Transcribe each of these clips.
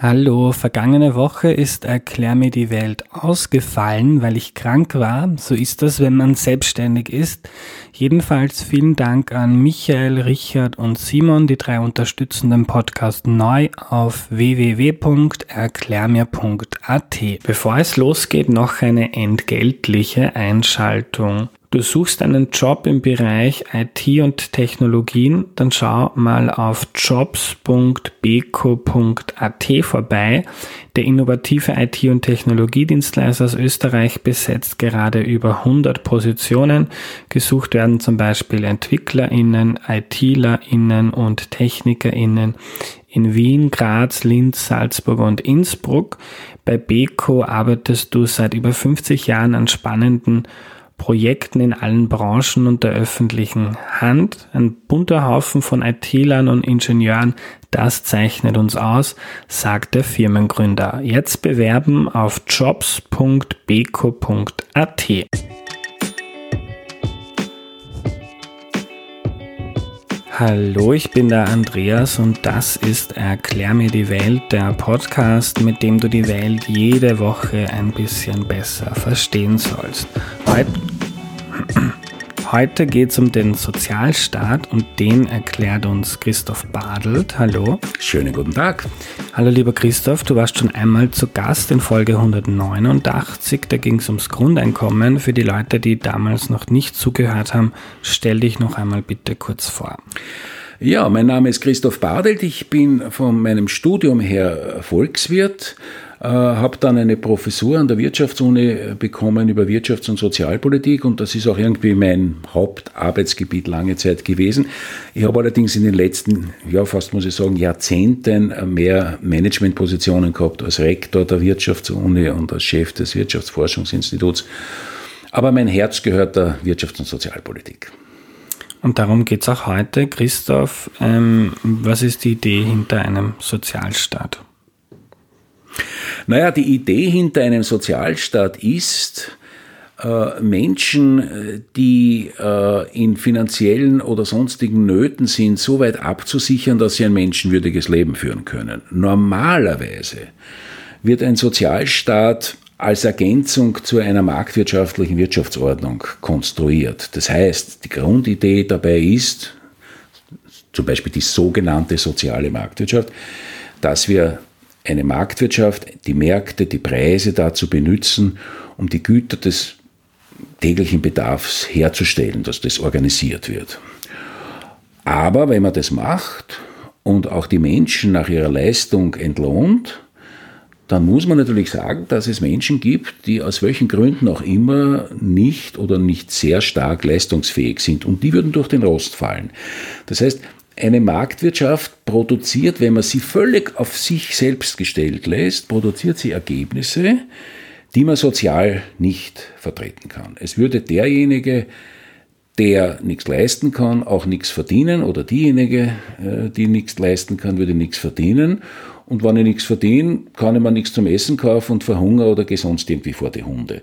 Hallo, vergangene Woche ist Erklär mir die Welt ausgefallen, weil ich krank war. So ist das, wenn man selbstständig ist. Jedenfalls vielen Dank an Michael, Richard und Simon, die drei unterstützen den Podcast neu auf www.erklärmir.at. Bevor es losgeht, noch eine entgeltliche Einschaltung. Du suchst einen Job im Bereich IT und Technologien, dann schau mal auf jobs.beko.at vorbei. Der innovative IT- und Technologiedienstleister aus Österreich besetzt gerade über 100 Positionen. Gesucht werden zum Beispiel EntwicklerInnen, ITlerInnen und TechnikerInnen in Wien, Graz, Linz, Salzburg und Innsbruck. Bei Beko arbeitest du seit über 50 Jahren an spannenden Projekten in allen Branchen und der öffentlichen Hand. Ein bunter Haufen von IT-Lern und Ingenieuren, das zeichnet uns aus, sagt der Firmengründer. Jetzt bewerben auf jobs.beko.at. Hallo, ich bin der Andreas und das ist Erklär mir die Welt, der Podcast, mit dem du die Welt jede Woche ein bisschen besser verstehen sollst. Heute, heute geht es um den Sozialstaat und den erklärt uns Christoph Badelt. Hallo. Schönen guten Tag. Hallo lieber Christoph, du warst schon einmal zu Gast in Folge 189, da ging es ums Grundeinkommen. Für die Leute, die damals noch nicht zugehört haben, stell dich noch einmal bitte kurz vor. Ja, mein Name ist Christoph Badelt, ich bin von meinem Studium her Volkswirt, äh, habe dann eine Professur an der Wirtschaftsuni bekommen über Wirtschafts- und Sozialpolitik und das ist auch irgendwie mein Hauptarbeitsgebiet lange Zeit gewesen. Ich habe allerdings in den letzten, ja fast muss ich sagen, Jahrzehnten mehr Managementpositionen gehabt als Rektor der Wirtschaftsuni und als Chef des Wirtschaftsforschungsinstituts. Aber mein Herz gehört der Wirtschafts- und Sozialpolitik. Und darum geht es auch heute. Christoph, ähm, was ist die Idee hinter einem Sozialstaat? Naja, die Idee hinter einem Sozialstaat ist, äh, Menschen, die äh, in finanziellen oder sonstigen Nöten sind, so weit abzusichern, dass sie ein menschenwürdiges Leben führen können. Normalerweise wird ein Sozialstaat als Ergänzung zu einer marktwirtschaftlichen Wirtschaftsordnung konstruiert. Das heißt, die Grundidee dabei ist, zum Beispiel die sogenannte soziale Marktwirtschaft, dass wir eine Marktwirtschaft, die Märkte, die Preise dazu benutzen, um die Güter des täglichen Bedarfs herzustellen, dass das organisiert wird. Aber wenn man das macht und auch die Menschen nach ihrer Leistung entlohnt, dann muss man natürlich sagen, dass es Menschen gibt, die aus welchen Gründen auch immer nicht oder nicht sehr stark leistungsfähig sind und die würden durch den Rost fallen. Das heißt, eine Marktwirtschaft produziert, wenn man sie völlig auf sich selbst gestellt lässt, produziert sie Ergebnisse, die man sozial nicht vertreten kann. Es würde derjenige, der nichts leisten kann, auch nichts verdienen oder diejenige, äh, die nichts leisten kann, würde nichts verdienen. Und wenn ich nichts verdiene, kann ich mir nichts zum Essen kaufen und verhungere oder gehe sonst irgendwie vor die Hunde.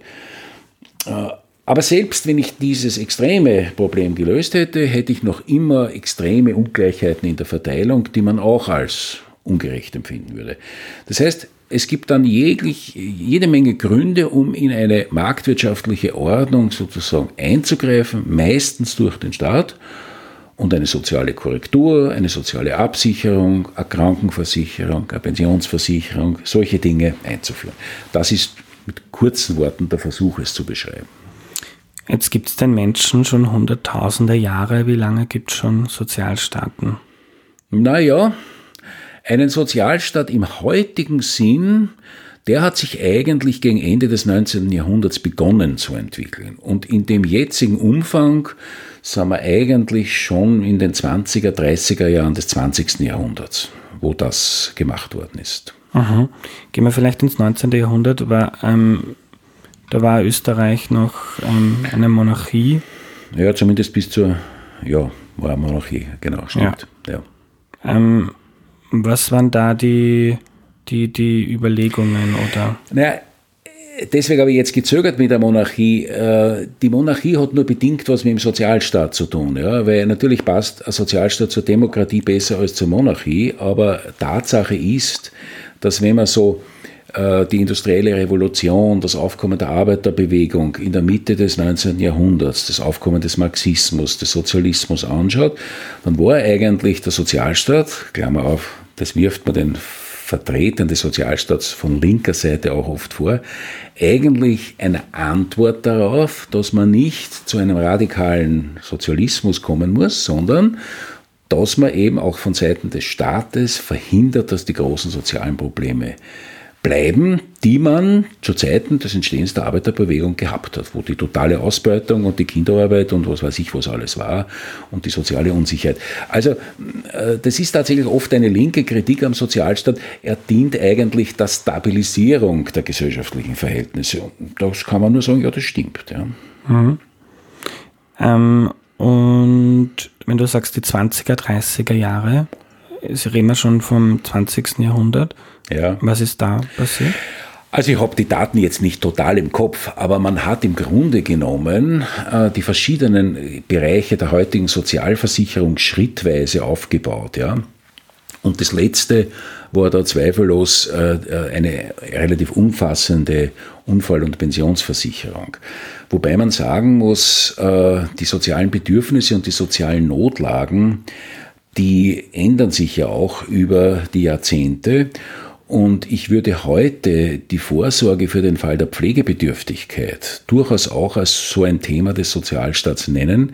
Äh, aber selbst wenn ich dieses extreme Problem gelöst hätte, hätte ich noch immer extreme Ungleichheiten in der Verteilung, die man auch als ungerecht empfinden würde. Das heißt, es gibt dann jeglich, jede Menge Gründe, um in eine marktwirtschaftliche Ordnung sozusagen einzugreifen, meistens durch den Staat und eine soziale Korrektur, eine soziale Absicherung, eine Krankenversicherung, eine Pensionsversicherung, solche Dinge einzuführen. Das ist mit kurzen Worten der Versuch, es zu beschreiben. Jetzt gibt es den Menschen schon hunderttausende Jahre. Wie lange gibt es schon Sozialstaaten? Naja, einen Sozialstaat im heutigen Sinn, der hat sich eigentlich gegen Ende des 19. Jahrhunderts begonnen zu entwickeln. Und in dem jetzigen Umfang sind wir eigentlich schon in den 20er, 30er Jahren des 20. Jahrhunderts, wo das gemacht worden ist. Aha. Gehen wir vielleicht ins 19. Jahrhundert, weil ähm, da war Österreich noch ähm, eine Monarchie. Ja, zumindest bis zur, ja, war eine Monarchie, genau, stimmt. Ja. ja. Ähm, was waren da die, die, die Überlegungen oder? Naja, deswegen habe ich jetzt gezögert mit der Monarchie. Äh, die Monarchie hat nur bedingt was mit dem Sozialstaat zu tun, ja, weil natürlich passt ein Sozialstaat zur Demokratie besser als zur Monarchie, aber Tatsache ist, dass wenn man so äh, die industrielle Revolution, das Aufkommen der Arbeiterbewegung in der Mitte des 19. Jahrhunderts, das Aufkommen des Marxismus, des Sozialismus anschaut, dann war eigentlich der Sozialstaat, Klammer auf, das wirft man den Vertretern des Sozialstaats von linker Seite auch oft vor, eigentlich eine Antwort darauf, dass man nicht zu einem radikalen Sozialismus kommen muss, sondern dass man eben auch von Seiten des Staates verhindert, dass die großen sozialen Probleme bleiben, die man zu Zeiten des Entstehens der Arbeiterbewegung gehabt hat, wo die totale Ausbeutung und die Kinderarbeit und was weiß ich was alles war und die soziale Unsicherheit. Also äh, das ist tatsächlich oft eine linke Kritik am Sozialstaat. Er dient eigentlich der Stabilisierung der gesellschaftlichen Verhältnisse. Und das kann man nur sagen, ja, das stimmt. Ja. Mhm. Ähm, und wenn du sagst, die 20er, 30er Jahre, reden wir schon vom 20. Jahrhundert, ja. Was ist da passiert? Also ich habe die Daten jetzt nicht total im Kopf, aber man hat im Grunde genommen äh, die verschiedenen Bereiche der heutigen Sozialversicherung schrittweise aufgebaut. Ja? Und das letzte war da zweifellos äh, eine relativ umfassende Unfall- und Pensionsversicherung. Wobei man sagen muss, äh, die sozialen Bedürfnisse und die sozialen Notlagen, die ändern sich ja auch über die Jahrzehnte. Und ich würde heute die Vorsorge für den Fall der Pflegebedürftigkeit durchaus auch als so ein Thema des Sozialstaats nennen.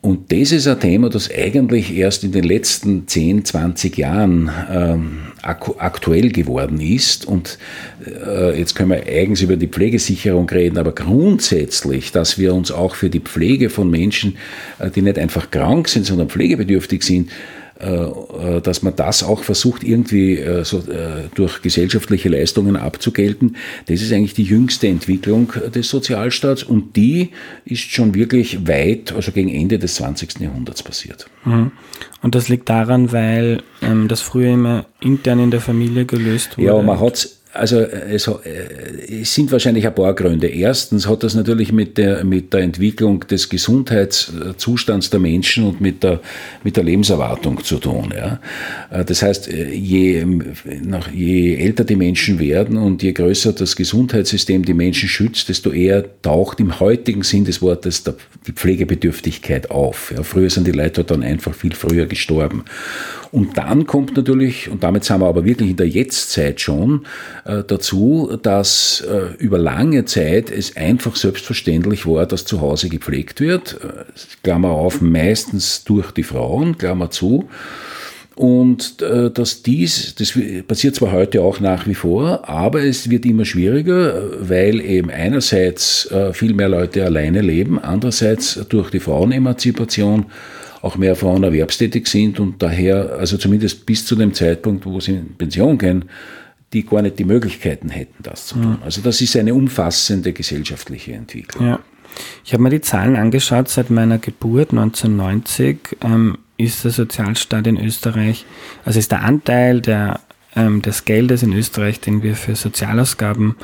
Und das ist ein Thema, das eigentlich erst in den letzten 10, 20 Jahren ähm, aktuell geworden ist. Und äh, jetzt können wir eigens über die Pflegesicherung reden, aber grundsätzlich, dass wir uns auch für die Pflege von Menschen, äh, die nicht einfach krank sind, sondern pflegebedürftig sind, dass man das auch versucht, irgendwie äh, so, äh, durch gesellschaftliche Leistungen abzugelten. Das ist eigentlich die jüngste Entwicklung des Sozialstaats und die ist schon wirklich weit, also gegen Ende des 20. Jahrhunderts passiert. Mhm. Und das liegt daran, weil ähm, das früher immer intern in der Familie gelöst wurde. Ja, man hat also es, äh, es, sind wahrscheinlich ein paar Gründe. Erstens hat das natürlich mit der, mit der Entwicklung des Gesundheitszustands der Menschen und mit der, mit der Lebenserwartung zu tun. Ja. Äh, das heißt, äh, je, nach, je älter die Menschen werden und je größer das Gesundheitssystem die Menschen schützt, desto eher taucht im heutigen Sinn des Wortes die Pflegebedürftigkeit auf. Ja. Früher sind die Leute dann einfach viel früher gestorben. Und dann kommt natürlich, und damit sind wir aber wirklich in der Jetztzeit schon, äh, dazu, dass äh, über lange Zeit es einfach selbstverständlich war, dass zu Hause gepflegt wird. Äh, Klammer auf, meistens durch die Frauen, Klammer zu. Und äh, dass dies, das passiert zwar heute auch nach wie vor, aber es wird immer schwieriger, weil eben einerseits äh, viel mehr Leute alleine leben, andererseits durch die Frauenemanzipation auch mehr Frauen erwerbstätig sind und daher, also zumindest bis zu dem Zeitpunkt, wo sie in Pension gehen, die gar nicht die Möglichkeiten hätten, das zu tun. Also das ist eine umfassende gesellschaftliche Entwicklung. Ja. Ich habe mir die Zahlen angeschaut, seit meiner Geburt 1990 ähm, ist der Sozialstaat in Österreich, also ist der Anteil der, ähm, des Geldes in Österreich, den wir für Sozialausgaben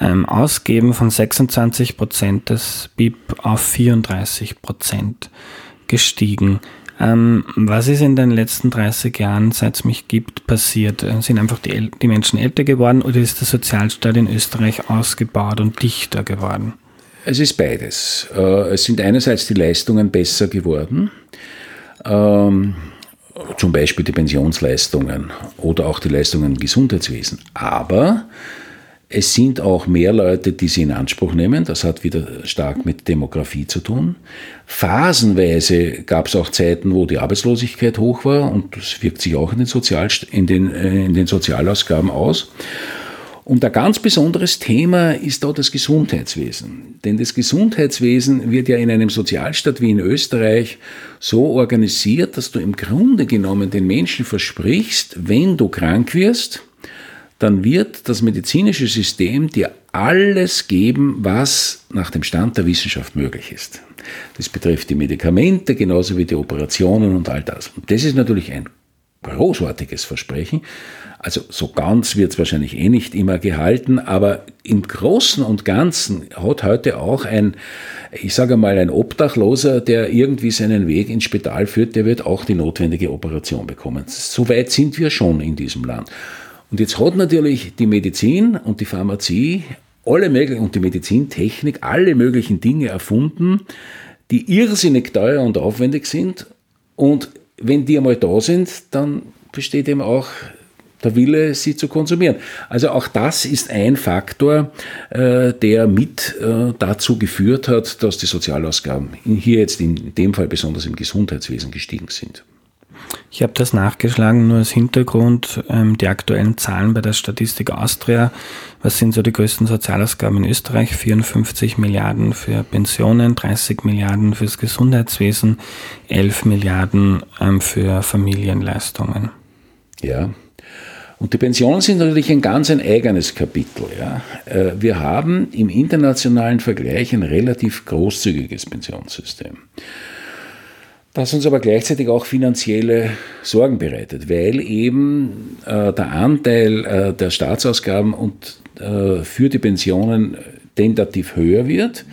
ähm, ausgeben, von 26 Prozent des BIP auf 34 Prozent gestiegen. Ähm, was ist in den letzten 30 Jahren, seit es mich gibt, passiert? Äh, sind einfach die, die Menschen älter geworden oder ist der Sozialstaat in Österreich ausgebaut und dichter geworden? Es ist beides. Äh, es sind einerseits die Leistungen besser geworden, ähm, zum Beispiel die Pensionsleistungen oder auch die Leistungen im Gesundheitswesen. Aber es sind auch mehr Leute, die sie in Anspruch nehmen. Das hat wieder stark mit Demografie zu tun. Phasenweise gab es auch Zeiten, wo die Arbeitslosigkeit hoch war und das wirkt sich auch in den, Sozial in den, äh, in den Sozialausgaben aus. Und ein ganz besonderes Thema ist da das Gesundheitswesen. Denn das Gesundheitswesen wird ja in einem Sozialstaat wie in Österreich so organisiert, dass du im Grunde genommen den Menschen versprichst, wenn du krank wirst, dann wird das medizinische System dir alles geben, was nach dem Stand der Wissenschaft möglich ist. Das betrifft die Medikamente genauso wie die Operationen und all das. Und das ist natürlich ein großartiges Versprechen. Also so ganz wird es wahrscheinlich eh nicht immer gehalten, aber im Großen und Ganzen hat heute auch ein, ich sage mal, ein Obdachloser, der irgendwie seinen Weg ins Spital führt, der wird auch die notwendige Operation bekommen. So weit sind wir schon in diesem Land. Und jetzt hat natürlich die Medizin und die Pharmazie alle möglichen, und die Medizintechnik alle möglichen Dinge erfunden, die irrsinnig teuer und aufwendig sind. Und wenn die einmal da sind, dann besteht eben auch der Wille, sie zu konsumieren. Also auch das ist ein Faktor, äh, der mit äh, dazu geführt hat, dass die Sozialausgaben hier jetzt in dem Fall besonders im Gesundheitswesen gestiegen sind. Ich habe das nachgeschlagen, nur als Hintergrund, ähm, die aktuellen Zahlen bei der Statistik Austria. Was sind so die größten Sozialausgaben in Österreich? 54 Milliarden für Pensionen, 30 Milliarden fürs Gesundheitswesen, 11 Milliarden ähm, für Familienleistungen. Ja, und die Pensionen sind natürlich ein ganz ein eigenes Kapitel. Ja. Äh, wir haben im internationalen Vergleich ein relativ großzügiges Pensionssystem. Das uns aber gleichzeitig auch finanzielle Sorgen bereitet, weil eben äh, der Anteil äh, der Staatsausgaben und, äh, für die Pensionen tentativ höher wird.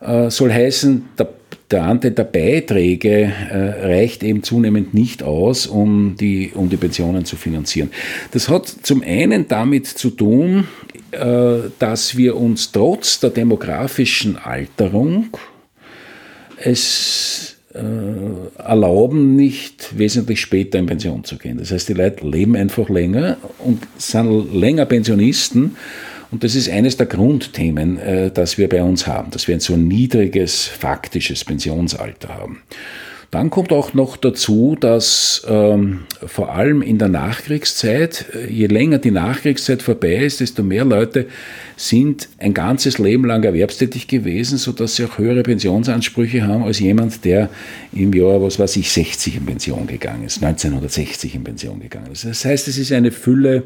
Äh, soll heißen, der der Anteil der Beiträge äh, reicht eben zunehmend nicht aus, um die, um die Pensionen zu finanzieren. Das hat zum einen damit zu tun, äh, dass wir uns trotz der demografischen Alterung es erlauben, nicht wesentlich später in Pension zu gehen. Das heißt, die Leute leben einfach länger und sind länger Pensionisten und das ist eines der Grundthemen, äh, das wir bei uns haben, dass wir ein so niedriges faktisches Pensionsalter haben. Dann kommt auch noch dazu, dass ähm, vor allem in der Nachkriegszeit, äh, je länger die Nachkriegszeit vorbei ist, desto mehr Leute sind ein ganzes Leben lang erwerbstätig gewesen, sodass sie auch höhere Pensionsansprüche haben als jemand, der im Jahr, was weiß ich, 60 in Pension gegangen ist, 1960 in Pension gegangen ist. Das heißt, es ist eine Fülle,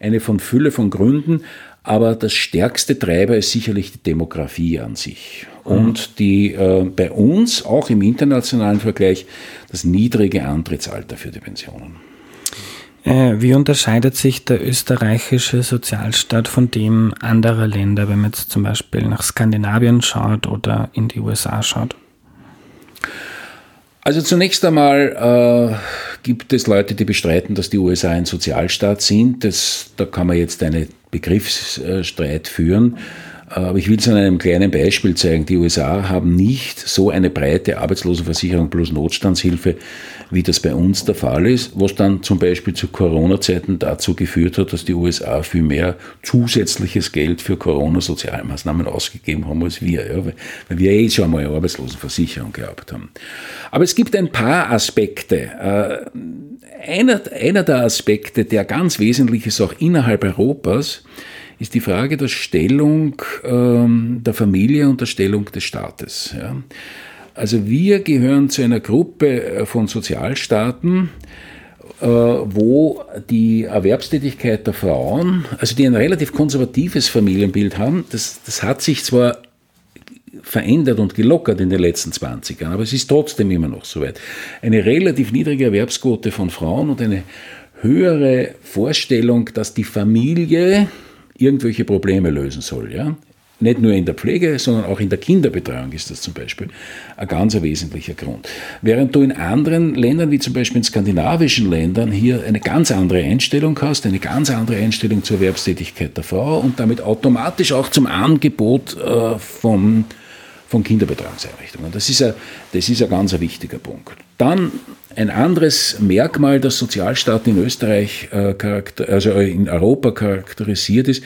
eine von Fülle von Gründen, aber das stärkste Treiber ist sicherlich die Demografie an sich. Und die äh, bei uns, auch im internationalen Vergleich, das niedrige Antrittsalter für die Pensionen. Äh, wie unterscheidet sich der österreichische Sozialstaat von dem anderer Länder, wenn man jetzt zum Beispiel nach Skandinavien schaut oder in die USA schaut? Also zunächst einmal äh, gibt es Leute, die bestreiten, dass die USA ein Sozialstaat sind. Das, da kann man jetzt einen Begriffsstreit führen. Aber ich will es an einem kleinen Beispiel zeigen. Die USA haben nicht so eine breite Arbeitslosenversicherung plus Notstandshilfe, wie das bei uns der Fall ist, was dann zum Beispiel zu Corona-Zeiten dazu geführt hat, dass die USA viel mehr zusätzliches Geld für Corona-Sozialmaßnahmen ausgegeben haben als wir, ja, weil wir eh schon einmal Arbeitslosenversicherung gehabt haben. Aber es gibt ein paar Aspekte. Äh, einer, einer der Aspekte, der ganz wesentlich ist, auch innerhalb Europas, ist die Frage der Stellung ähm, der Familie und der Stellung des Staates. Ja. Also wir gehören zu einer Gruppe äh, von Sozialstaaten, äh, wo die Erwerbstätigkeit der Frauen, also die ein relativ konservatives Familienbild haben, das, das hat sich zwar verändert und gelockert in den letzten 20 Jahren, aber es ist trotzdem immer noch so weit. Eine relativ niedrige Erwerbsquote von Frauen und eine höhere Vorstellung, dass die Familie irgendwelche Probleme lösen soll. Ja? Nicht nur in der Pflege, sondern auch in der Kinderbetreuung ist das zum Beispiel ein ganz wesentlicher Grund. Während du in anderen Ländern, wie zum Beispiel in skandinavischen Ländern, hier eine ganz andere Einstellung hast, eine ganz andere Einstellung zur Erwerbstätigkeit der Frau und damit automatisch auch zum Angebot äh, von, von Kinderbetreuungseinrichtungen. Das ist, ein, das ist ein ganz wichtiger Punkt. Dann ein anderes Merkmal, das Sozialstaat in Österreich, äh, also in Europa charakterisiert ist,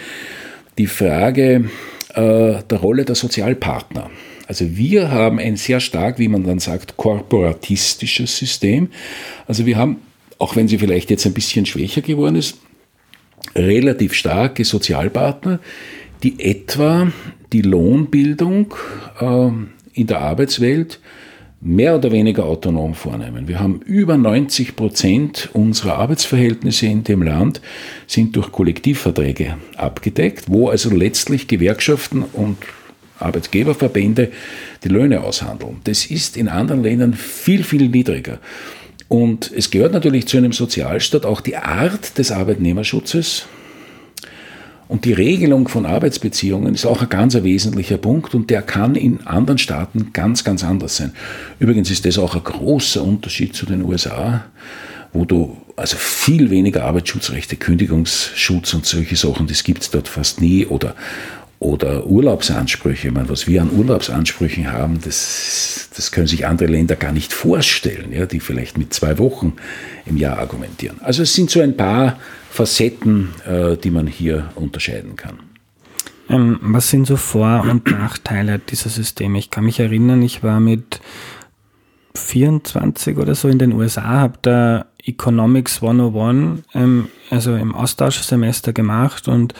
die Frage äh, der Rolle der Sozialpartner. Also wir haben ein sehr stark, wie man dann sagt, korporatistisches System. Also wir haben, auch wenn sie vielleicht jetzt ein bisschen schwächer geworden ist, relativ starke Sozialpartner, die etwa die Lohnbildung äh, in der Arbeitswelt mehr oder weniger autonom vornehmen. Wir haben über 90 Prozent unserer Arbeitsverhältnisse in dem Land sind durch Kollektivverträge abgedeckt, wo also letztlich Gewerkschaften und Arbeitgeberverbände die Löhne aushandeln. Das ist in anderen Ländern viel, viel niedriger. Und es gehört natürlich zu einem Sozialstaat auch die Art des Arbeitnehmerschutzes, und die Regelung von Arbeitsbeziehungen ist auch ein ganz wesentlicher Punkt und der kann in anderen Staaten ganz, ganz anders sein. Übrigens ist das auch ein großer Unterschied zu den USA, wo du also viel weniger Arbeitsschutzrechte, Kündigungsschutz und solche Sachen, das gibt es dort fast nie oder, oder Urlaubsansprüche. Ich meine, was wir an Urlaubsansprüchen haben, das, das können sich andere Länder gar nicht vorstellen, ja, die vielleicht mit zwei Wochen im Jahr argumentieren. Also es sind so ein paar Facetten, äh, die man hier unterscheiden kann. Ähm, was sind so Vor- und Nachteile dieser Systeme? Ich kann mich erinnern, ich war mit 24 oder so in den USA, habe da Economics 101, ähm, also im Austauschsemester gemacht und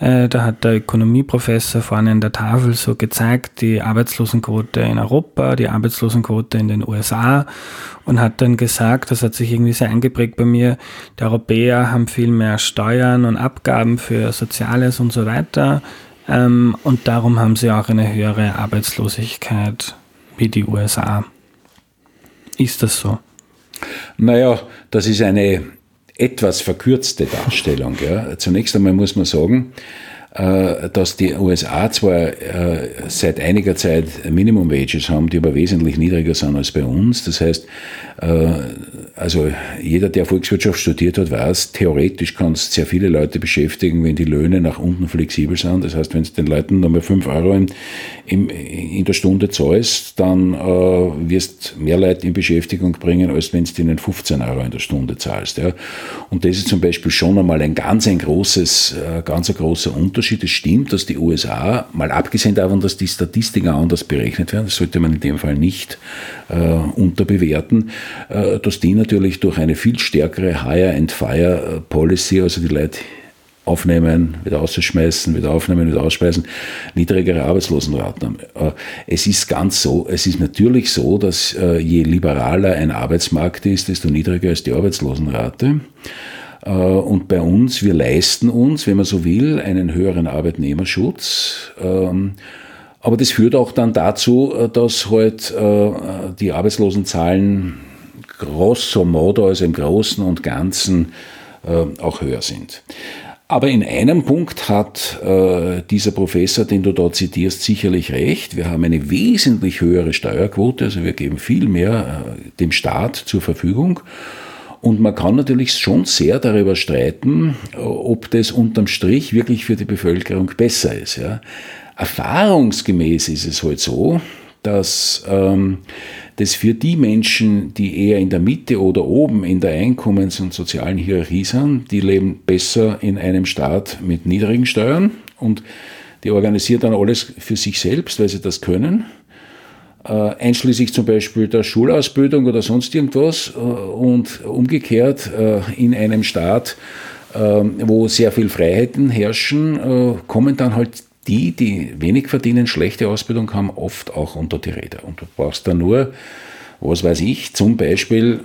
äh, da hat der Ökonomieprofessor vorne an der Tafel so gezeigt, die Arbeitslosenquote in Europa, die Arbeitslosenquote in den USA und hat dann gesagt, das hat sich irgendwie sehr eingeprägt bei mir, die Europäer haben viel mehr Steuern und Abgaben für Soziales und so weiter ähm, und darum haben sie auch eine höhere Arbeitslosigkeit wie die USA. Ist das so? Naja, das ist eine etwas verkürzte Darstellung. Ja. Zunächst einmal muss man sagen, dass die USA zwar äh, seit einiger Zeit Minimum Wages haben, die aber wesentlich niedriger sind als bei uns. Das heißt, äh, also jeder, der Volkswirtschaft studiert hat, weiß, theoretisch kannst sehr viele Leute beschäftigen, wenn die Löhne nach unten flexibel sind. Das heißt, wenn es den Leuten nochmal 5 Euro in, in, in, der Stunde zahlst, dann äh, wirst mehr Leute in Beschäftigung bringen, als wenn du ihnen 15 Euro in der Stunde zahlst. Ja. Und das ist zum Beispiel schon einmal ein ganz ein großes, äh, ganz ein großer Unterschied. Es stimmt, dass die USA, mal abgesehen davon, dass die Statistiken anders berechnet werden, das sollte man in dem Fall nicht äh, unterbewerten, äh, dass die natürlich durch eine viel stärkere Hire-and-Fire-Policy, also die Leute aufnehmen, wieder ausschmeißen, wieder aufnehmen, wieder ausspeisen, niedrigere Arbeitslosenraten haben. Äh, es ist ganz so, es ist natürlich so, dass äh, je liberaler ein Arbeitsmarkt ist, desto niedriger ist die Arbeitslosenrate. Und bei uns, wir leisten uns, wenn man so will, einen höheren Arbeitnehmerschutz. Ähm, aber das führt auch dann dazu, dass halt die Arbeitslosenzahlen grosso modo, also im Großen und Ganzen, äh, auch höher sind. Aber in einem Punkt hat äh, dieser Professor, den du dort zitierst, sicherlich recht. Wir haben eine wesentlich höhere Steuerquote, also wir geben viel mehr äh, dem Staat zur Verfügung. Und man kann natürlich schon sehr darüber streiten, ob das unterm Strich wirklich für die Bevölkerung besser ist. Ja. Erfahrungsgemäß ist es halt so, dass ähm, das für die Menschen, die eher in der Mitte oder oben in der Einkommens- und sozialen Hierarchie sind, die leben besser in einem Staat mit niedrigen Steuern und die organisieren dann alles für sich selbst, weil sie das können. Äh, einschließlich zum Beispiel der Schulausbildung oder sonst irgendwas äh, und umgekehrt äh, in einem Staat, wo sehr viel Freiheiten herrschen, kommen dann halt die, die wenig verdienen, schlechte Ausbildung haben, oft auch unter die Räder. Und du brauchst da nur, was weiß ich, zum Beispiel,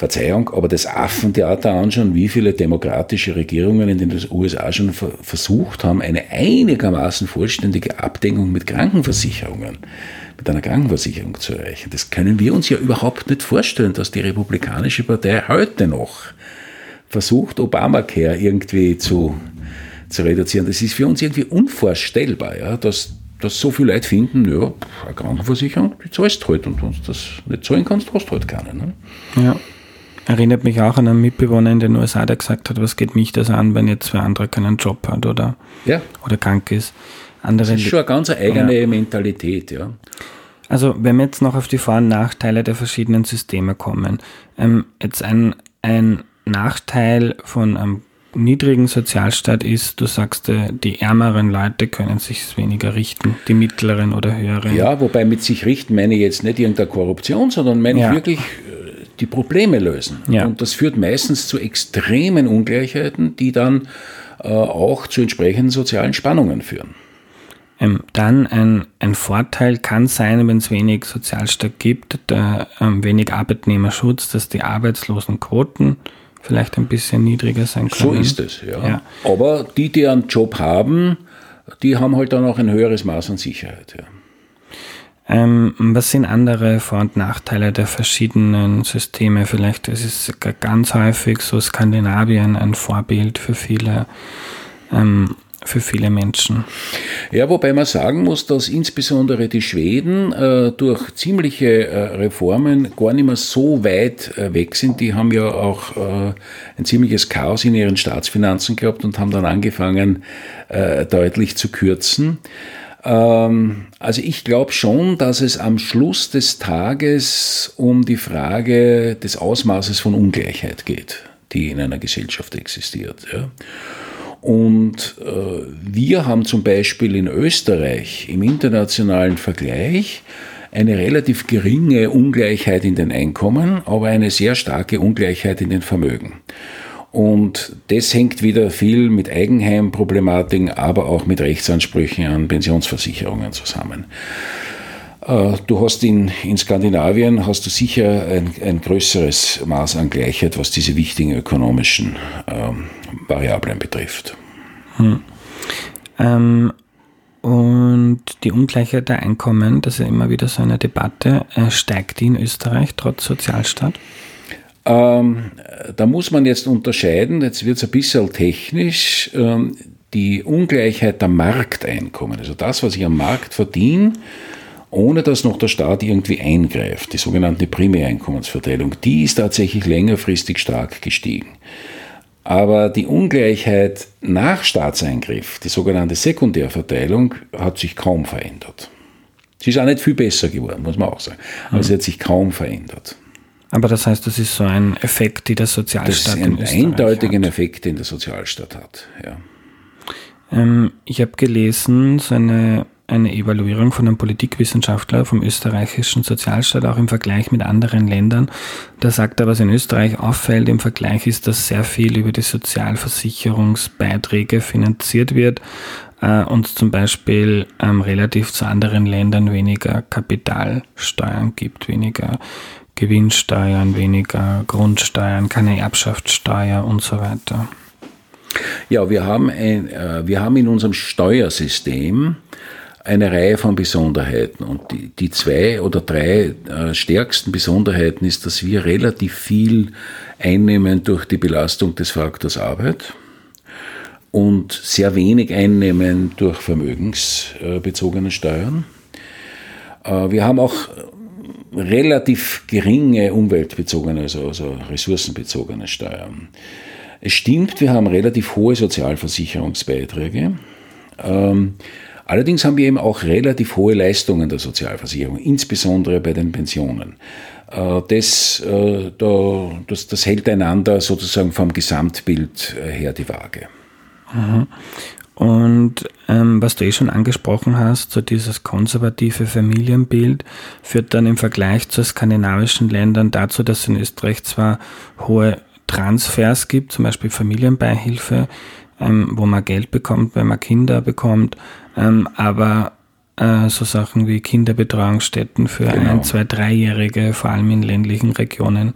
Verzeihung, aber das Affentheater anschauen, wie viele demokratische Regierungen in den USA schon versucht haben, eine einigermaßen vollständige Abdeckung mit Krankenversicherungen, mit einer Krankenversicherung zu erreichen. Das können wir uns ja überhaupt nicht vorstellen, dass die Republikanische Partei heute noch versucht, Obamacare irgendwie zu zu reduzieren. Das ist für uns irgendwie unvorstellbar, ja, dass, dass so viele Leute finden, ja, eine Krankenversicherung, die zahlst halt und du das nicht zahlen kannst, hast du halt keine. Ne? Ja. Erinnert mich auch an einen Mitbewohner in den USA, der gesagt hat, was geht mich das an, wenn jetzt wer andere keinen Job hat oder, ja. oder krank ist. Andere das ist schon eine ganz eigene ja. Mentalität, ja. Also wenn wir jetzt noch auf die Vor- und Nachteile der verschiedenen Systeme kommen, ähm, jetzt ein, ein Nachteil von einem niedrigen Sozialstaat ist, du sagst, äh, die ärmeren Leute können sich weniger richten, die mittleren oder höheren. Ja, wobei mit sich richten meine ich jetzt nicht irgendeine Korruption, sondern meine ja. ich wirklich die Probleme lösen. Ja. Und das führt meistens zu extremen Ungleichheiten, die dann äh, auch zu entsprechenden sozialen Spannungen führen. Ähm, dann ein, ein Vorteil kann sein, wenn es wenig Sozialstaat gibt, der, ähm, wenig Arbeitnehmerschutz, dass die Arbeitslosenquoten vielleicht ein bisschen niedriger sein können. So ist es, ja. ja. Aber die, die einen Job haben, die haben halt dann auch ein höheres Maß an Sicherheit. Ja. Ähm, was sind andere Vor- und Nachteile der verschiedenen Systeme? Vielleicht ist es ganz häufig so Skandinavien ein Vorbild für viele. Ähm, für viele Menschen. Ja, wobei man sagen muss, dass insbesondere die Schweden äh, durch ziemliche äh, Reformen gar nicht mehr so weit äh, weg sind. Die haben ja auch äh, ein ziemliches Chaos in ihren Staatsfinanzen gehabt und haben dann angefangen, äh, deutlich zu kürzen. Ähm, also ich glaube schon, dass es am Schluss des Tages um die Frage des Ausmaßes von Ungleichheit geht, die in einer Gesellschaft existiert. Ja. Und äh, wir haben zum Beispiel in Österreich im internationalen Vergleich eine relativ geringe Ungleichheit in den Einkommen, aber eine sehr starke Ungleichheit in den Vermögen. Und das hängt wieder viel mit Eigenheimproblematiken, aber auch mit Rechtsansprüchen an Pensionsversicherungen zusammen. Äh, du hast in, in Skandinavien hast du sicher ein, ein größeres Maß an Gleichheit, was diese wichtigen ökonomischen ähm, Variablen betrifft. Hm. Ähm, und die Ungleichheit der Einkommen, das ist ja immer wieder so eine Debatte, äh, steigt die in Österreich trotz Sozialstaat? Ähm, da muss man jetzt unterscheiden, jetzt wird es ein bisschen technisch, ähm, die Ungleichheit der Markteinkommen, also das, was ich am Markt verdiene, ohne dass noch der Staat irgendwie eingreift, die sogenannte Primäreinkommensverteilung, die ist tatsächlich längerfristig stark gestiegen. Aber die Ungleichheit nach Staatseingriff, die sogenannte Sekundärverteilung, hat sich kaum verändert. Sie ist auch nicht viel besser geworden, muss man auch sagen. Aber sie hat sich kaum verändert. Aber das heißt, das ist so ein Effekt, den der Sozialstaat hat. Das ist ein eindeutiger Effekt, den der Sozialstaat hat. Ja. Ähm, ich habe gelesen, so eine, eine Evaluierung von einem Politikwissenschaftler vom österreichischen Sozialstaat, auch im Vergleich mit anderen Ländern. Da sagt er, was in Österreich auffällt im Vergleich ist, dass sehr viel über die Sozialversicherungsbeiträge finanziert wird äh, und zum Beispiel ähm, relativ zu anderen Ländern weniger Kapitalsteuern gibt, weniger Gewinnsteuern, weniger Grundsteuern, keine Erbschaftssteuer und so weiter. Ja, wir haben, ein, äh, wir haben in unserem Steuersystem eine Reihe von Besonderheiten. Und die, die zwei oder drei äh, stärksten Besonderheiten ist, dass wir relativ viel einnehmen durch die Belastung des Faktors Arbeit und sehr wenig einnehmen durch vermögensbezogene Steuern. Äh, wir haben auch relativ geringe umweltbezogene, also, also ressourcenbezogene Steuern. Es stimmt, wir haben relativ hohe Sozialversicherungsbeiträge. Ähm, allerdings haben wir eben auch relativ hohe Leistungen der Sozialversicherung, insbesondere bei den Pensionen. Äh, das, äh, da, das, das hält einander sozusagen vom Gesamtbild äh, her die Waage. Mhm. Und ähm, was du eh schon angesprochen hast, so dieses konservative Familienbild führt dann im Vergleich zu skandinavischen Ländern dazu, dass es in Österreich zwar hohe Transfers gibt, zum Beispiel Familienbeihilfe, ähm, wo man Geld bekommt, wenn man Kinder bekommt, ähm, aber äh, so Sachen wie Kinderbetreuungsstätten für genau. ein, zwei, dreijährige, vor allem in ländlichen Regionen,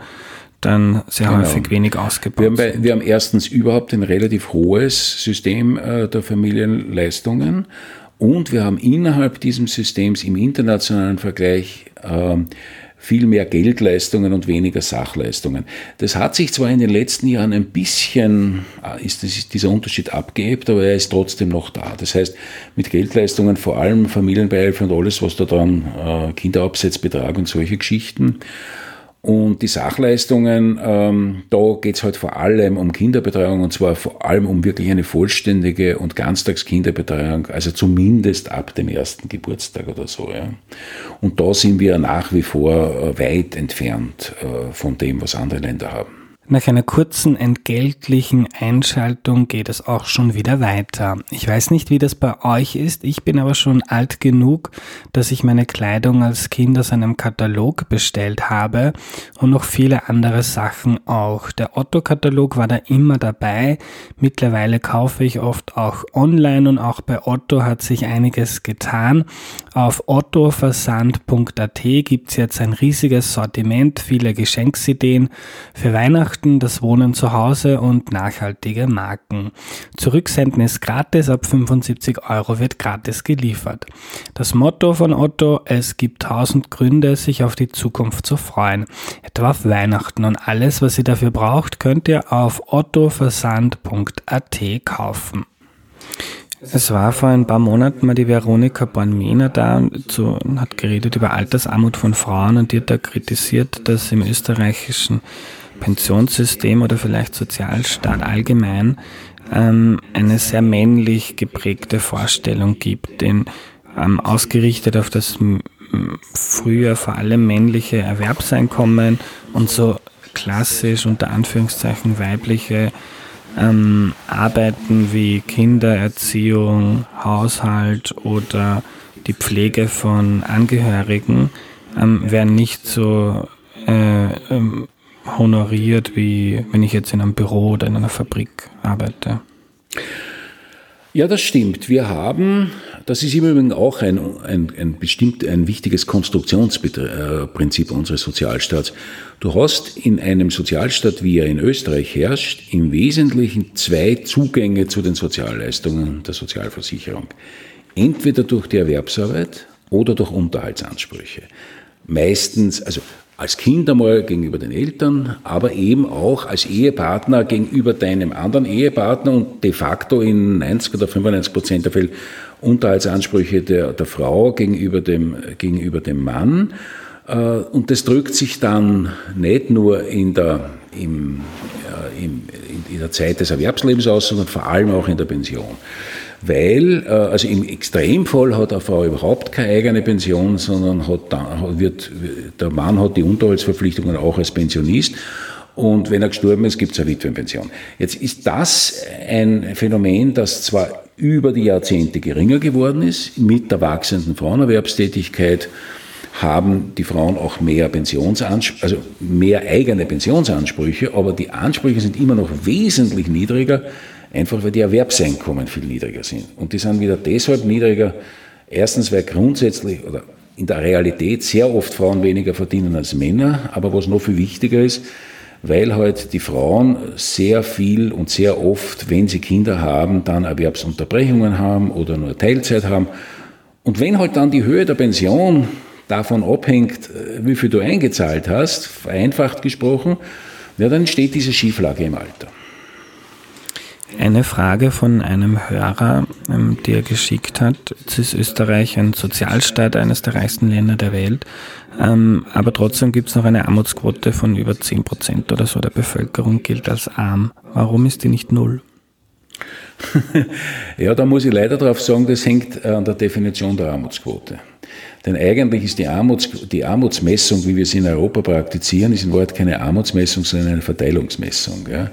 dann sehr genau. häufig wenig ausgebaut wir haben, bei, wir haben erstens überhaupt ein relativ hohes System äh, der Familienleistungen und wir haben innerhalb dieses Systems im internationalen Vergleich äh, viel mehr Geldleistungen und weniger Sachleistungen. Das hat sich zwar in den letzten Jahren ein bisschen, äh, ist, das, dieser Unterschied abgehebt, aber er ist trotzdem noch da. Das heißt, mit Geldleistungen vor allem Familienbeihilfe und alles, was da dran, äh, Kinderabsetzbetrag und solche Geschichten, und die Sachleistungen, ähm, da geht es halt vor allem um Kinderbetreuung und zwar vor allem um wirklich eine vollständige und Ganztagskinderbetreuung, also zumindest ab dem ersten Geburtstag oder so. Ja. Und da sind wir nach wie vor äh, weit entfernt äh, von dem, was andere Länder haben. Nach einer kurzen entgeltlichen Einschaltung geht es auch schon wieder weiter. Ich weiß nicht, wie das bei euch ist, ich bin aber schon alt genug, dass ich meine Kleidung als Kind aus einem Katalog bestellt habe und noch viele andere Sachen auch. Der Otto-Katalog war da immer dabei. Mittlerweile kaufe ich oft auch online und auch bei Otto hat sich einiges getan. Auf ottoversand.at gibt's jetzt ein riesiges Sortiment, viele Geschenksideen für Weihnachten Weihnachten, das Wohnen zu Hause und nachhaltige Marken. Zurücksenden ist gratis, ab 75 Euro wird gratis geliefert. Das Motto von Otto, es gibt tausend Gründe, sich auf die Zukunft zu freuen. Etwa auf Weihnachten und alles, was ihr dafür braucht, könnt ihr auf ottoversand.at kaufen. Es war vor ein paar Monaten mal die Veronika Bornmehner da und hat geredet über Altersarmut von Frauen und die hat da kritisiert, dass im österreichischen Pensionssystem oder vielleicht Sozialstaat allgemein ähm, eine sehr männlich geprägte Vorstellung gibt, den ähm, ausgerichtet auf das früher vor allem männliche Erwerbseinkommen und so klassisch unter Anführungszeichen weibliche ähm, Arbeiten wie Kindererziehung, Haushalt oder die Pflege von Angehörigen ähm, werden nicht so äh, ähm, honoriert, wie wenn ich jetzt in einem Büro oder in einer Fabrik arbeite. Ja, das stimmt. Wir haben, das ist im Übrigen auch ein, ein, ein bestimmt ein wichtiges Konstruktionsprinzip unseres Sozialstaats. Du hast in einem Sozialstaat, wie er in Österreich herrscht, im Wesentlichen zwei Zugänge zu den Sozialleistungen der Sozialversicherung. Entweder durch die Erwerbsarbeit oder durch Unterhaltsansprüche. Meistens, also als Kind einmal gegenüber den Eltern, aber eben auch als Ehepartner gegenüber deinem anderen Ehepartner und de facto in 90 oder 95 Prozent der Fälle Unterhaltsansprüche der, der Frau gegenüber dem, gegenüber dem Mann. Äh, und das drückt sich dann nicht nur in der, im, äh, im, in der Zeit des Erwerbslebens aus, sondern vor allem auch in der Pension weil, äh, also im Extremfall hat eine Frau überhaupt keine eigene Pension, sondern hat wird, der Mann hat die Unterhaltsverpflichtungen auch als Pensionist. Und wenn er gestorben ist, gibt es eine Witwenpension. Jetzt ist das ein Phänomen, das zwar über die Jahrzehnte geringer geworden ist, mit der wachsenden Frauenerwerbstätigkeit haben die Frauen auch mehr Pensionsansprüche, also mehr eigene Pensionsansprüche, aber die Ansprüche sind immer noch wesentlich niedriger einfach weil die Erwerbseinkommen viel niedriger sind. Und die sind wieder deshalb niedriger, erstens weil grundsätzlich oder in der Realität sehr oft Frauen weniger verdienen als Männer, aber was noch viel wichtiger ist, weil halt die Frauen sehr viel und sehr oft, wenn sie Kinder haben, dann Erwerbsunterbrechungen haben oder nur Teilzeit haben. Und wenn halt dann die Höhe der Pension davon abhängt, wie viel du eingezahlt hast, vereinfacht gesprochen, ja, dann steht diese Schieflage im Alter. Eine Frage von einem Hörer, ähm, der geschickt hat. Jetzt ist Österreich ein Sozialstaat, eines der reichsten Länder der Welt. Ähm, aber trotzdem gibt es noch eine Armutsquote von über 10 Prozent oder so der Bevölkerung gilt als arm. Warum ist die nicht null? ja, da muss ich leider darauf sagen, das hängt an der Definition der Armutsquote. Denn eigentlich ist die, Armuts, die Armutsmessung, wie wir sie in Europa praktizieren, ist in Wahrheit keine Armutsmessung, sondern eine Verteilungsmessung. Ja.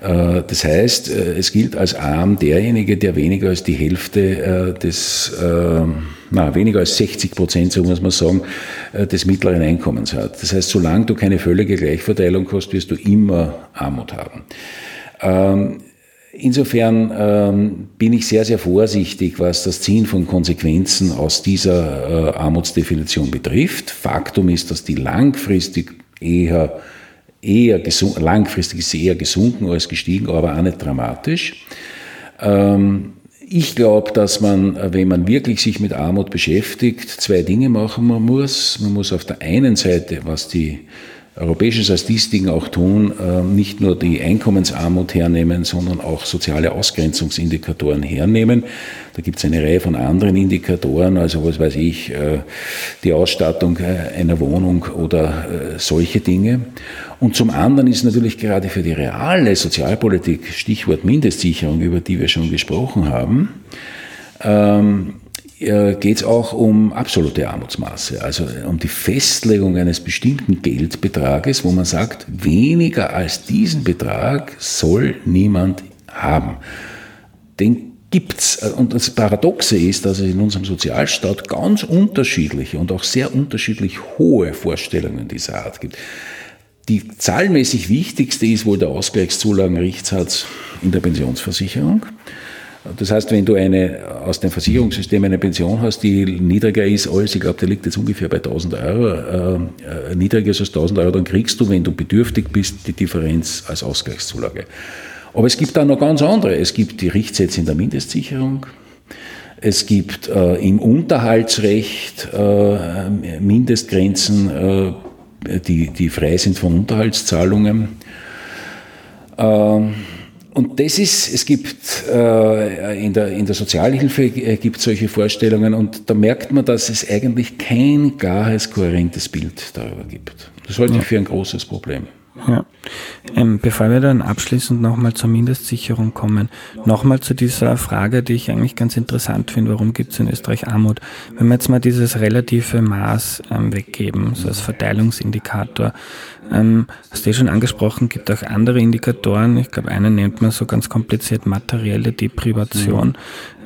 Äh, das heißt, äh, es gilt als arm derjenige, der weniger als die Hälfte äh, des, na, weniger als 60 Prozent, so muss man sagen, des mittleren Einkommens hat. Das heißt, solange du keine völlige Gleichverteilung hast, wirst du immer Armut haben. Ähm, insofern ähm, bin ich sehr, sehr vorsichtig, was das Ziehen von Konsequenzen aus dieser Armutsdefinition betrifft. Faktum ist, dass die langfristig eher eher gesunken, langfristig ist sie eher gesunken als gestiegen, aber auch nicht dramatisch. Ähm, ich glaube, dass man, wenn man wirklich sich mit Armut beschäftigt, zwei Dinge machen muss. Man muss auf der einen Seite, was die europäischen Statistiken auch tun, äh, nicht nur die Einkommensarmut hernehmen, sondern auch soziale Ausgrenzungsindikatoren hernehmen. Da gibt es eine Reihe von anderen Indikatoren, also was weiß ich, äh, die Ausstattung äh, einer Wohnung oder solche Dinge. Und zum anderen ist natürlich gerade für die reale Sozialpolitik, Stichwort Mindestsicherung, über die wir schon gesprochen haben, ähm, geht es auch um absolute Armutsmaße, also um die Festlegung eines bestimmten Geldbetrages, wo man sagt, weniger als diesen Betrag soll niemand haben. Den gibt's. Und das Paradoxe ist, dass es in unserem Sozialstaat ganz unterschiedliche und auch sehr unterschiedlich hohe Vorstellungen dieser Art gibt. Die zahlenmäßig wichtigste ist wohl der Ausgleichszulagenrichtssatz in der Pensionsversicherung. Das heißt, wenn du eine, aus dem Versicherungssystem eine Pension hast, die niedriger ist als, ich glaube, der liegt jetzt ungefähr bei 1000 Euro, äh, niedriger ist als 1000 Euro, dann kriegst du, wenn du bedürftig bist, die Differenz als Ausgleichszulage. Aber es gibt da noch ganz andere. Es gibt die Richtsätze in der Mindestsicherung. Es gibt äh, im Unterhaltsrecht äh, Mindestgrenzen, äh, die, die frei sind von Unterhaltszahlungen. Ähm, und das ist, es gibt äh, in, der, in der Sozialhilfe äh, gibt solche Vorstellungen und da merkt man, dass es eigentlich kein klares, kohärentes Bild darüber gibt. Das halte ich für ein großes Problem. Ja. Ähm, bevor wir dann abschließend nochmal zur Mindestsicherung kommen, nochmal zu dieser Frage, die ich eigentlich ganz interessant finde, warum gibt es in Österreich Armut? Wenn wir jetzt mal dieses relative Maß ähm, weggeben, so als Verteilungsindikator, ähm, hast du eh schon angesprochen, gibt auch andere Indikatoren. Ich glaube, einen nennt man so ganz kompliziert materielle Deprivation,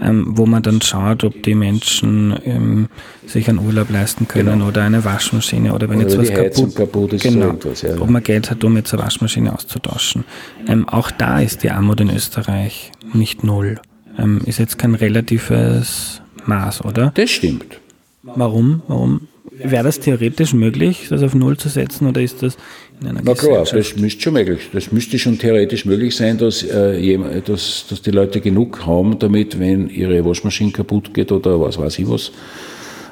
ähm, wo man dann schaut, ob die Menschen ähm, sich einen Urlaub leisten können genau. oder eine Waschmaschine oder wenn oder jetzt was kaputt, kaputt ist, genau, so ja. ob man Geld hat, um jetzt eine Waschmaschine auszutauschen. Ähm, auch da ist die Armut in Österreich nicht null. Ähm, ist jetzt kein relatives Maß, oder? Das stimmt. Warum? Warum Wäre das theoretisch möglich, das auf Null zu setzen oder ist das in einer Na klar, das müsste schon möglich. Das müsste schon theoretisch möglich sein, dass, äh, dass, dass die Leute genug haben, damit, wenn ihre Waschmaschine kaputt geht oder was weiß ich was,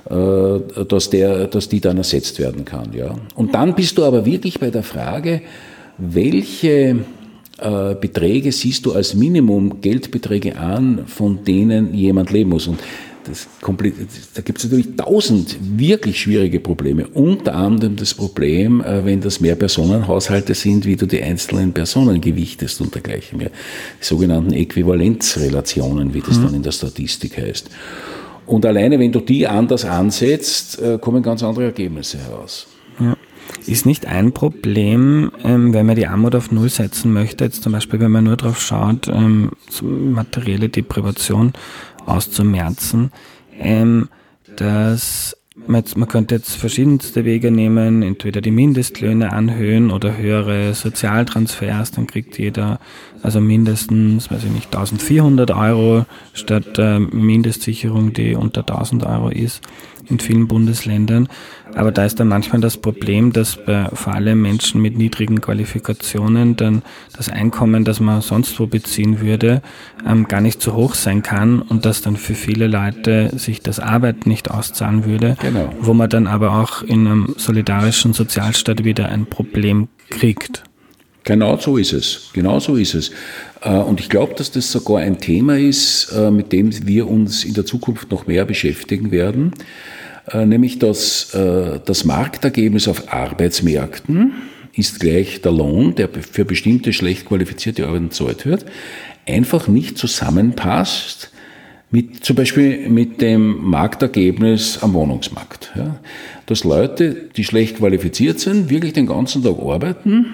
äh, dass, der, dass die dann ersetzt werden kann. Ja. Und dann bist du aber wirklich bei der Frage, welche äh, Beträge siehst du als Minimum Geldbeträge an, von denen jemand leben muss. Und das, da gibt es natürlich tausend wirklich schwierige Probleme. Unter anderem das Problem, äh, wenn das mehr Personenhaushalte sind, wie du die einzelnen Personen gewichtest und dergleichen mehr. Die sogenannten Äquivalenzrelationen, wie das mhm. dann in der Statistik heißt. Und alleine, wenn du die anders ansetzt, äh, kommen ganz andere Ergebnisse heraus. Ja. Ist nicht ein Problem, ähm, wenn man die Armut auf Null setzen möchte, jetzt zum Beispiel, wenn man nur darauf schaut, ähm, materielle Deprivation, auszumerzen, ähm, dass man, man könnte jetzt verschiedenste Wege nehmen, entweder die Mindestlöhne anhöhen oder höhere Sozialtransfers, dann kriegt jeder also mindestens, weiß ich nicht, 1400 Euro statt der Mindestsicherung, die unter 1000 Euro ist in vielen Bundesländern. Aber da ist dann manchmal das Problem, dass bei vor allem Menschen mit niedrigen Qualifikationen dann das Einkommen, das man sonst wo beziehen würde, ähm, gar nicht so hoch sein kann und dass dann für viele Leute sich das Arbeit nicht auszahlen würde, genau. wo man dann aber auch in einem solidarischen Sozialstaat wieder ein Problem kriegt. Genau so ist es. Genau so ist es. Äh, und ich glaube, dass das sogar ein Thema ist, äh, mit dem wir uns in der Zukunft noch mehr beschäftigen werden. Äh, nämlich dass äh, das Marktergebnis auf Arbeitsmärkten ist gleich der Lohn, der für bestimmte schlecht qualifizierte Arbeiten bezahlt wird, einfach nicht zusammenpasst mit zum Beispiel mit dem Marktergebnis am Wohnungsmarkt. Ja. Dass Leute, die schlecht qualifiziert sind, wirklich den ganzen Tag arbeiten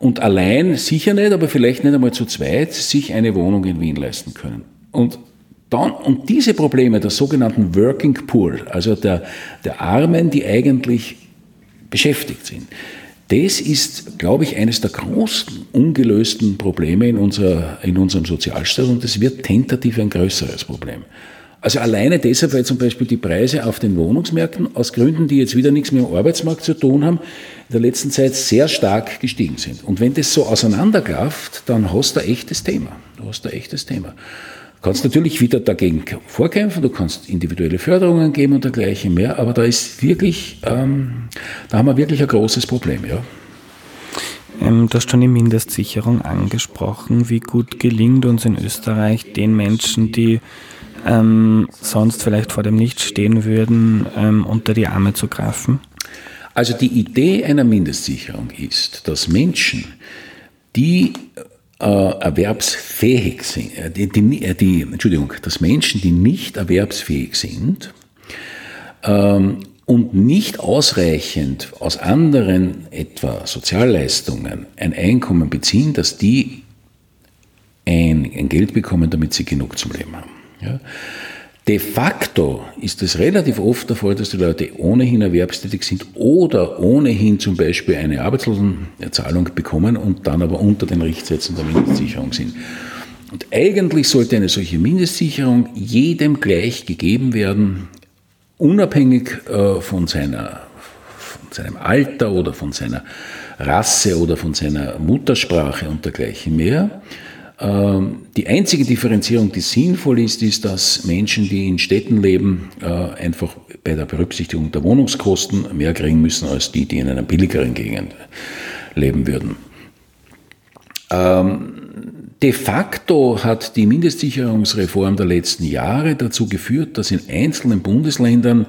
und allein sicher nicht, aber vielleicht nicht einmal zu zweit sich eine Wohnung in Wien leisten können. Und dann, und diese Probleme der sogenannten Working Poor, also der, der Armen, die eigentlich beschäftigt sind, das ist, glaube ich, eines der großen ungelösten Probleme in, unserer, in unserem Sozialstaat und das wird tentativ ein größeres Problem. Also alleine deshalb, weil zum Beispiel die Preise auf den Wohnungsmärkten aus Gründen, die jetzt wieder nichts mit dem Arbeitsmarkt zu tun haben, in der letzten Zeit sehr stark gestiegen sind. Und wenn das so auseinanderklafft, dann hast du ein echtes Thema. Du hast ein echtes Thema. Du kannst natürlich wieder dagegen vorkämpfen, du kannst individuelle Förderungen geben und dergleichen mehr, aber da ist wirklich, ähm, da haben wir wirklich ein großes Problem, ja. Ähm, du hast schon die Mindestsicherung angesprochen. Wie gut gelingt uns in Österreich den Menschen, die ähm, sonst vielleicht vor dem Nichts stehen würden, ähm, unter die Arme zu greifen? Also die Idee einer Mindestsicherung ist, dass Menschen, die erwerbsfähig sind, äh, die, die, äh, die, Entschuldigung, dass Menschen, die nicht erwerbsfähig sind ähm, und nicht ausreichend aus anderen, etwa Sozialleistungen, ein Einkommen beziehen, dass die ein, ein Geld bekommen, damit sie genug zum Leben haben. Ja? De facto ist es relativ oft der Fall, dass die Leute ohnehin erwerbstätig sind oder ohnehin zum Beispiel eine Arbeitslosenzahlung bekommen und dann aber unter den Richtsätzen der Mindestsicherung sind. Und eigentlich sollte eine solche Mindestsicherung jedem gleich gegeben werden, unabhängig äh, von, seiner, von seinem Alter oder von seiner Rasse oder von seiner Muttersprache und dergleichen mehr. Ähm, die einzige Differenzierung, die sinnvoll ist, ist, dass Menschen, die in Städten leben, äh, einfach bei der Berücksichtigung der Wohnungskosten mehr kriegen müssen als die, die in einer billigeren Gegend leben würden. Ähm, De facto hat die Mindestsicherungsreform der letzten Jahre dazu geführt, dass in einzelnen Bundesländern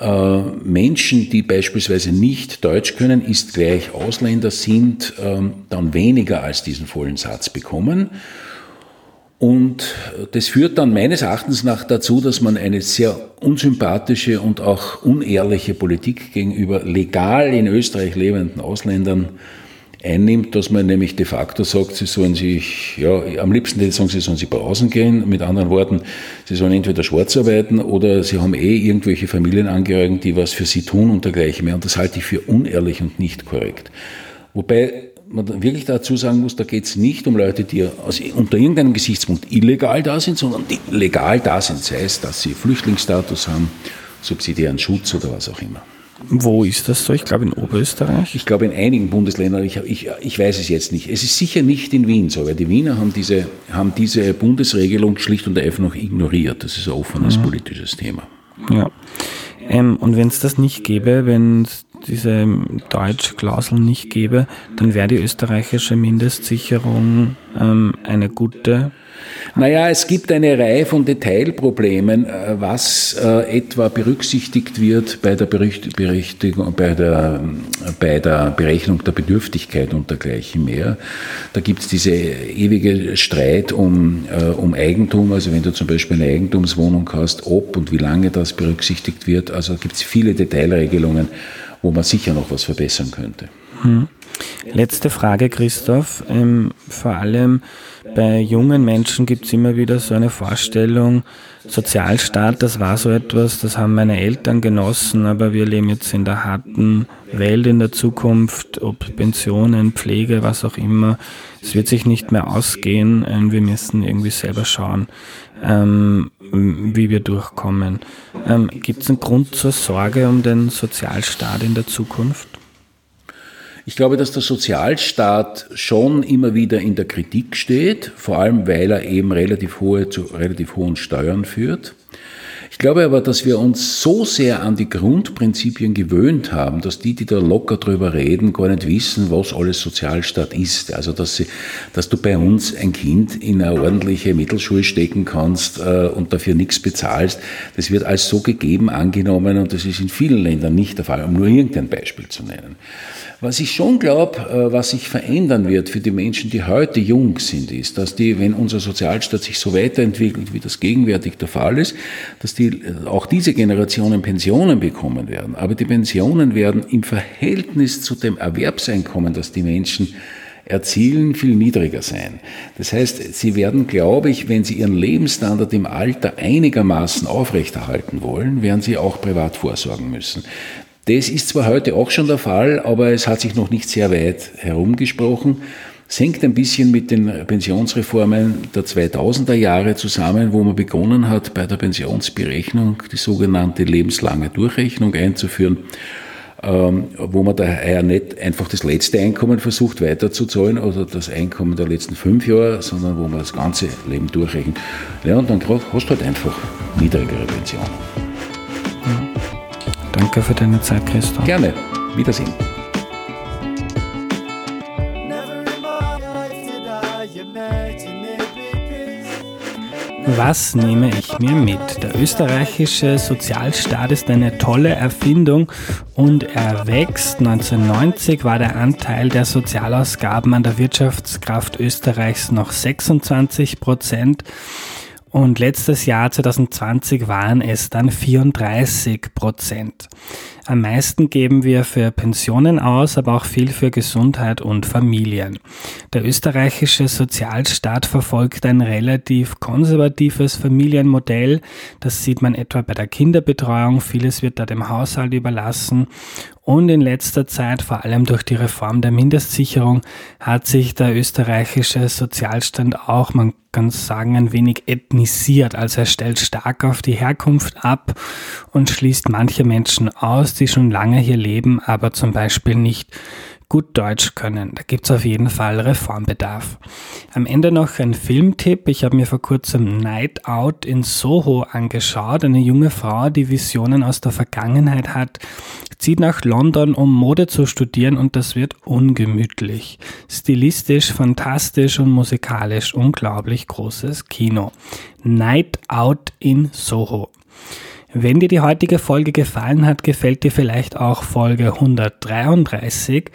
äh, Menschen, die beispielsweise nicht Deutsch können, ist gleich Ausländer sind, ähm, dann weniger als diesen vollen Satz bekommen. Und das führt dann meines Erachtens nach dazu, dass man eine sehr unsympathische und auch unehrliche Politik gegenüber legal in Österreich lebenden Ausländern einnimmt, dass man nämlich de facto sagt, sie sollen sich, ja, am liebsten sagen, sie sollen sich brausen gehen. Mit anderen Worten, sie sollen entweder schwarz arbeiten oder sie haben eh irgendwelche Familienangehörigen, die was für sie tun und dergleichen mehr. Und das halte ich für unehrlich und nicht korrekt. Wobei man wirklich dazu sagen muss, da geht es nicht um Leute, die aus, unter irgendeinem Gesichtspunkt illegal da sind, sondern die legal da sind, sei es, dass sie Flüchtlingsstatus haben, subsidiären Schutz oder was auch immer. Wo ist das so? Ich glaube in Oberösterreich. Ich glaube in einigen Bundesländern, ich, ich, ich weiß es jetzt nicht. Es ist sicher nicht in Wien so, weil die Wiener haben diese, haben diese Bundesregelung schlicht und einfach noch ignoriert. Das ist ein offenes mhm. politisches Thema. Ja. Ähm, und wenn es das nicht gäbe, wenn es diese Deutschklausel nicht gäbe, dann wäre die österreichische Mindestsicherung ähm, eine gute naja, es gibt eine Reihe von Detailproblemen, äh, was äh, etwa berücksichtigt wird bei der, Berichtigung, bei der, bei der Berechnung der Bedürftigkeit und dergleichen mehr. Da gibt es diese ewige Streit um, äh, um Eigentum, also wenn du zum Beispiel eine Eigentumswohnung hast, ob und wie lange das berücksichtigt wird. Also gibt es viele Detailregelungen, wo man sicher noch was verbessern könnte. Hm. Letzte Frage, Christoph. Ähm, vor allem bei jungen Menschen gibt es immer wieder so eine Vorstellung, Sozialstaat, das war so etwas, das haben meine Eltern genossen, aber wir leben jetzt in der harten Welt in der Zukunft, ob Pensionen, Pflege, was auch immer. Es wird sich nicht mehr ausgehen. Ähm, wir müssen irgendwie selber schauen, ähm, wie wir durchkommen. Ähm, gibt es einen Grund zur Sorge um den Sozialstaat in der Zukunft? Ich glaube, dass der Sozialstaat schon immer wieder in der Kritik steht, vor allem weil er eben relativ hohe zu relativ hohen Steuern führt. Ich glaube aber, dass wir uns so sehr an die Grundprinzipien gewöhnt haben, dass die, die da locker drüber reden, gar nicht wissen, was alles Sozialstaat ist. Also, dass, sie, dass du bei uns ein Kind in eine ordentliche Mittelschule stecken kannst äh, und dafür nichts bezahlst, das wird als so gegeben angenommen und das ist in vielen Ländern nicht der Fall, um nur irgendein Beispiel zu nennen. Was ich schon glaube, äh, was sich verändern wird für die Menschen, die heute jung sind, ist, dass die, wenn unser Sozialstaat sich so weiterentwickelt, wie das gegenwärtig der Fall ist, dass die, äh, auch diese Generationen Pensionen bekommen werden. Aber die Pensionen werden im Verhältnis zu dem Erwerbseinkommen, das die Menschen erzielen, viel niedriger sein. Das heißt, sie werden, glaube ich, wenn sie ihren Lebensstandard im Alter einigermaßen aufrechterhalten wollen, werden sie auch privat vorsorgen müssen. Das ist zwar heute auch schon der Fall, aber es hat sich noch nicht sehr weit herumgesprochen. Es hängt ein bisschen mit den Pensionsreformen der 2000er Jahre zusammen, wo man begonnen hat, bei der Pensionsberechnung die sogenannte lebenslange Durchrechnung einzuführen, ähm, wo man daher nicht einfach das letzte Einkommen versucht weiterzuzahlen oder das Einkommen der letzten fünf Jahre, sondern wo man das ganze Leben durchrechnet. Ja, und dann hast du halt einfach niedrigere Pensionen. Danke für deine Zeit, Christoph. Gerne. Wiedersehen. Was nehme ich mir mit? Der österreichische Sozialstaat ist eine tolle Erfindung und er wächst. 1990 war der Anteil der Sozialausgaben an der Wirtschaftskraft Österreichs noch 26 Prozent. Und letztes Jahr 2020 waren es dann 34 Prozent. Am meisten geben wir für Pensionen aus, aber auch viel für Gesundheit und Familien. Der österreichische Sozialstaat verfolgt ein relativ konservatives Familienmodell. Das sieht man etwa bei der Kinderbetreuung. Vieles wird da dem Haushalt überlassen. Und in letzter Zeit, vor allem durch die Reform der Mindestsicherung, hat sich der österreichische Sozialstand auch, man kann sagen, ein wenig ethnisiert. Also er stellt stark auf die Herkunft ab und schließt manche Menschen aus, die schon lange hier leben, aber zum Beispiel nicht gut Deutsch können. Da gibt's auf jeden Fall Reformbedarf. Am Ende noch ein Filmtipp. Ich habe mir vor kurzem Night Out in Soho angeschaut. Eine junge Frau, die Visionen aus der Vergangenheit hat, zieht nach London, um Mode zu studieren und das wird ungemütlich. Stilistisch, fantastisch und musikalisch unglaublich großes Kino. Night Out in Soho. Wenn dir die heutige Folge gefallen hat, gefällt dir vielleicht auch Folge 133,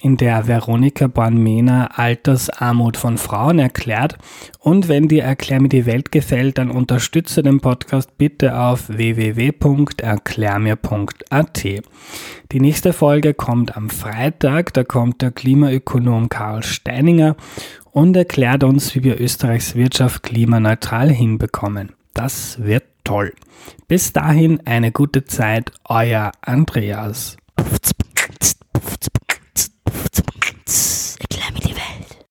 in der Veronika Bornmena Altersarmut von Frauen erklärt. Und wenn dir Erklär mir die Welt gefällt, dann unterstütze den Podcast bitte auf www.erklärmir.at. Die nächste Folge kommt am Freitag, da kommt der Klimaökonom Karl Steininger und erklärt uns, wie wir Österreichs Wirtschaft klimaneutral hinbekommen. Das wird toll. Bis dahin eine gute Zeit, euer Andreas.